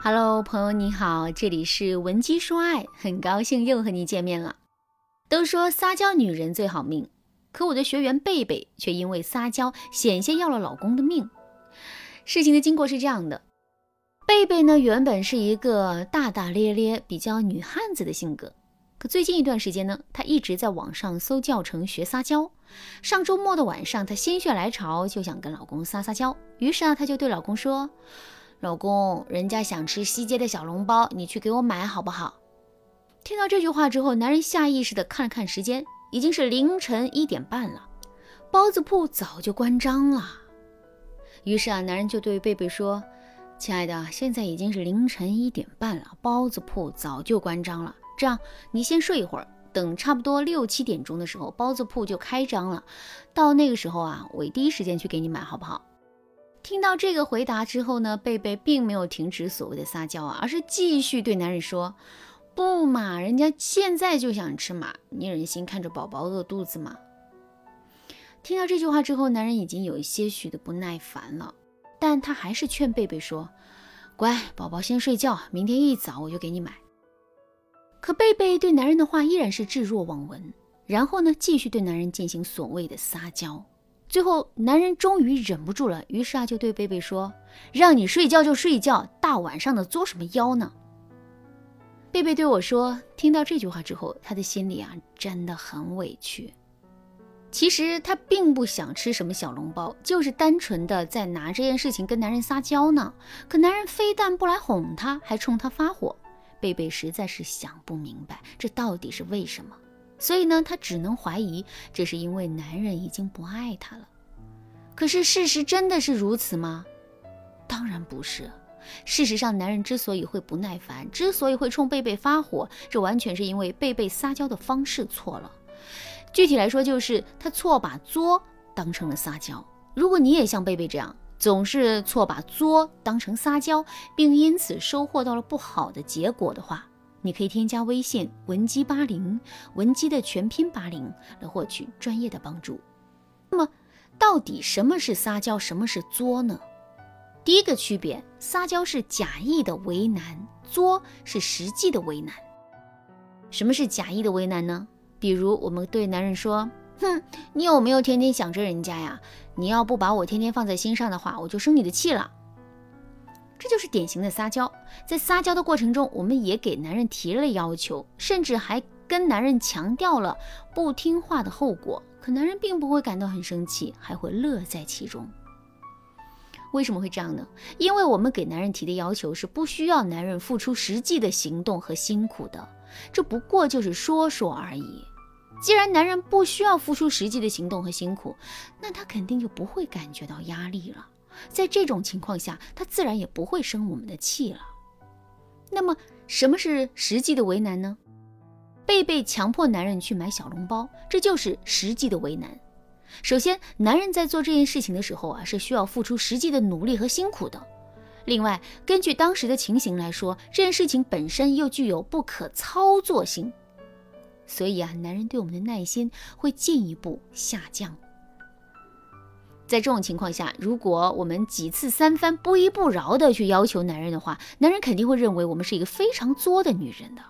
Hello，朋友你好，这里是文姬说爱，很高兴又和你见面了。都说撒娇女人最好命，可我的学员贝贝却因为撒娇险些要了老公的命。事情的经过是这样的，贝贝呢原本是一个大大咧咧、比较女汉子的性格，可最近一段时间呢，她一直在网上搜教程学撒娇。上周末的晚上，她心血来潮就想跟老公撒撒娇，于是啊，她就对老公说。老公，人家想吃西街的小笼包，你去给我买好不好？听到这句话之后，男人下意识地看了看时间，已经是凌晨一点半了，包子铺早就关张了。于是啊，男人就对贝贝说：“亲爱的，现在已经是凌晨一点半了，包子铺早就关张了。这样，你先睡一会儿，等差不多六七点钟的时候，包子铺就开张了。到那个时候啊，我第一时间去给你买，好不好？”听到这个回答之后呢，贝贝并没有停止所谓的撒娇啊，而是继续对男人说：“不嘛，人家现在就想吃嘛，你忍心看着宝宝饿肚子吗？”听到这句话之后，男人已经有一些许的不耐烦了，但他还是劝贝贝说：“乖，宝宝先睡觉，明天一早我就给你买。”可贝贝对男人的话依然是置若罔闻，然后呢，继续对男人进行所谓的撒娇。最后，男人终于忍不住了，于是啊，就对贝贝说：“让你睡觉就睡觉，大晚上的作什么妖呢？”贝贝对我说：“听到这句话之后，他的心里啊真的很委屈。其实他并不想吃什么小笼包，就是单纯的在拿这件事情跟男人撒娇呢。可男人非但不来哄他，还冲他发火。贝贝实在是想不明白，这到底是为什么。”所以呢，她只能怀疑这是因为男人已经不爱她了。可是事实真的是如此吗？当然不是。事实上，男人之所以会不耐烦，之所以会冲贝贝发火，这完全是因为贝贝撒娇的方式错了。具体来说，就是他错把作当成了撒娇。如果你也像贝贝这样，总是错把作当成撒娇，并因此收获到了不好的结果的话，你可以添加微信文姬八零，文姬的全拼八零，来获取专业的帮助。那么，到底什么是撒娇，什么是作呢？第一个区别，撒娇是假意的为难，作是实际的为难。什么是假意的为难呢？比如我们对男人说：“哼，你有没有天天想着人家呀？你要不把我天天放在心上的话，我就生你的气了。”这就是典型的撒娇，在撒娇的过程中，我们也给男人提了要求，甚至还跟男人强调了不听话的后果。可男人并不会感到很生气，还会乐在其中。为什么会这样呢？因为我们给男人提的要求是不需要男人付出实际的行动和辛苦的，这不过就是说说而已。既然男人不需要付出实际的行动和辛苦，那他肯定就不会感觉到压力了。在这种情况下，他自然也不会生我们的气了。那么，什么是实际的为难呢？贝贝强迫男人去买小笼包，这就是实际的为难。首先，男人在做这件事情的时候啊，是需要付出实际的努力和辛苦的。另外，根据当时的情形来说，这件事情本身又具有不可操作性，所以啊，男人对我们的耐心会进一步下降。在这种情况下，如果我们几次三番不依不饶的去要求男人的话，男人肯定会认为我们是一个非常作的女人的。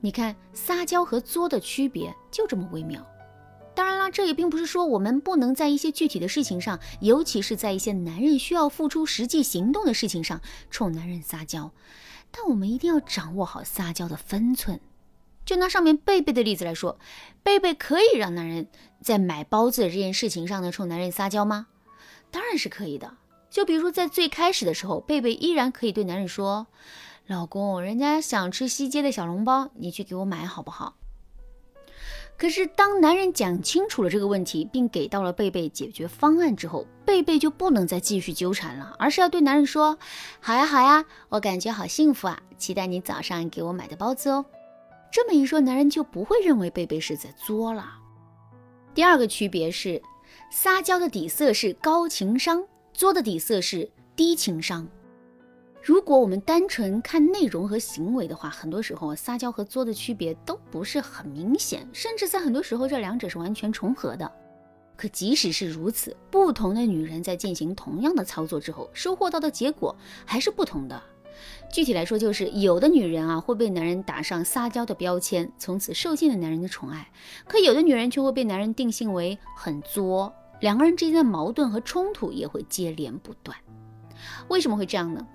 你看，撒娇和作的区别就这么微妙。当然啦，这也并不是说我们不能在一些具体的事情上，尤其是在一些男人需要付出实际行动的事情上冲男人撒娇，但我们一定要掌握好撒娇的分寸。就拿上面贝贝的例子来说，贝贝可以让男人在买包子这件事情上呢冲男人撒娇吗？当然是可以的。就比如在最开始的时候，贝贝依然可以对男人说：“老公，人家想吃西街的小笼包，你去给我买好不好？”可是当男人讲清楚了这个问题，并给到了贝贝解决方案之后，贝贝就不能再继续纠缠了，而是要对男人说：“好呀好呀，我感觉好幸福啊，期待你早上给我买的包子哦。”这么一说，男人就不会认为贝贝是在作了。第二个区别是，撒娇的底色是高情商，作的底色是低情商。如果我们单纯看内容和行为的话，很多时候撒娇和作的区别都不是很明显，甚至在很多时候这两者是完全重合的。可即使是如此，不同的女人在进行同样的操作之后，收获到的结果还是不同的。具体来说，就是有的女人啊会被男人打上撒娇的标签，从此受尽了男人的宠爱；可有的女人却会被男人定性为很作，两个人之间的矛盾和冲突也会接连不断。为什么会这样呢？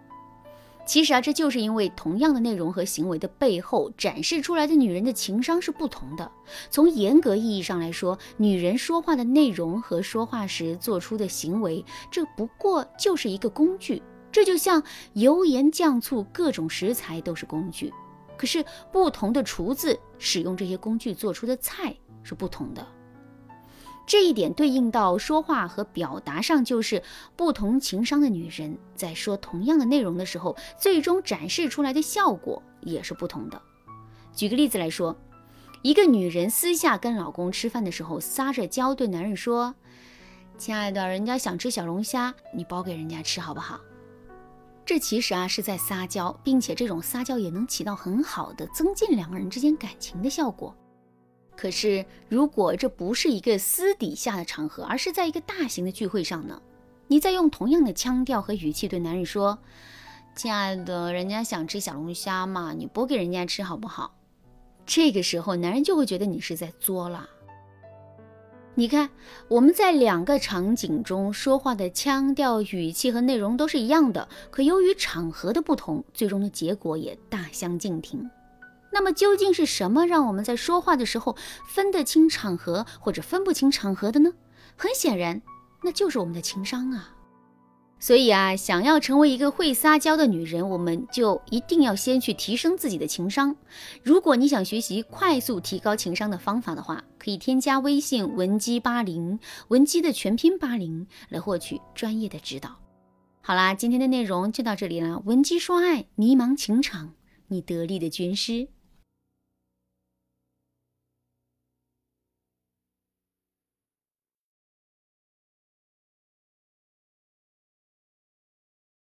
其实啊，这就是因为同样的内容和行为的背后展示出来的女人的情商是不同的。从严格意义上来说，女人说话的内容和说话时做出的行为，这不过就是一个工具。这就像油盐酱醋各种食材都是工具，可是不同的厨子使用这些工具做出的菜是不同的。这一点对应到说话和表达上，就是不同情商的女人在说同样的内容的时候，最终展示出来的效果也是不同的。举个例子来说，一个女人私下跟老公吃饭的时候，撒着娇对男人说：“亲爱的，人家想吃小龙虾，你包给人家吃好不好？”这其实啊是在撒娇，并且这种撒娇也能起到很好的增进两个人之间感情的效果。可是，如果这不是一个私底下的场合，而是在一个大型的聚会上呢？你再用同样的腔调和语气对男人说：“亲爱的，人家想吃小龙虾嘛，你剥给人家吃好不好？”这个时候，男人就会觉得你是在作了。你看，我们在两个场景中说话的腔调、语气和内容都是一样的，可由于场合的不同，最终的结果也大相径庭。那么，究竟是什么让我们在说话的时候分得清场合或者分不清场合的呢？很显然，那就是我们的情商啊。所以啊，想要成为一个会撒娇的女人，我们就一定要先去提升自己的情商。如果你想学习快速提高情商的方法的话，可以添加微信文姬八零，文姬的全拼八零，来获取专业的指导。好啦，今天的内容就到这里了。文姬说爱，迷茫情场，你得力的军师。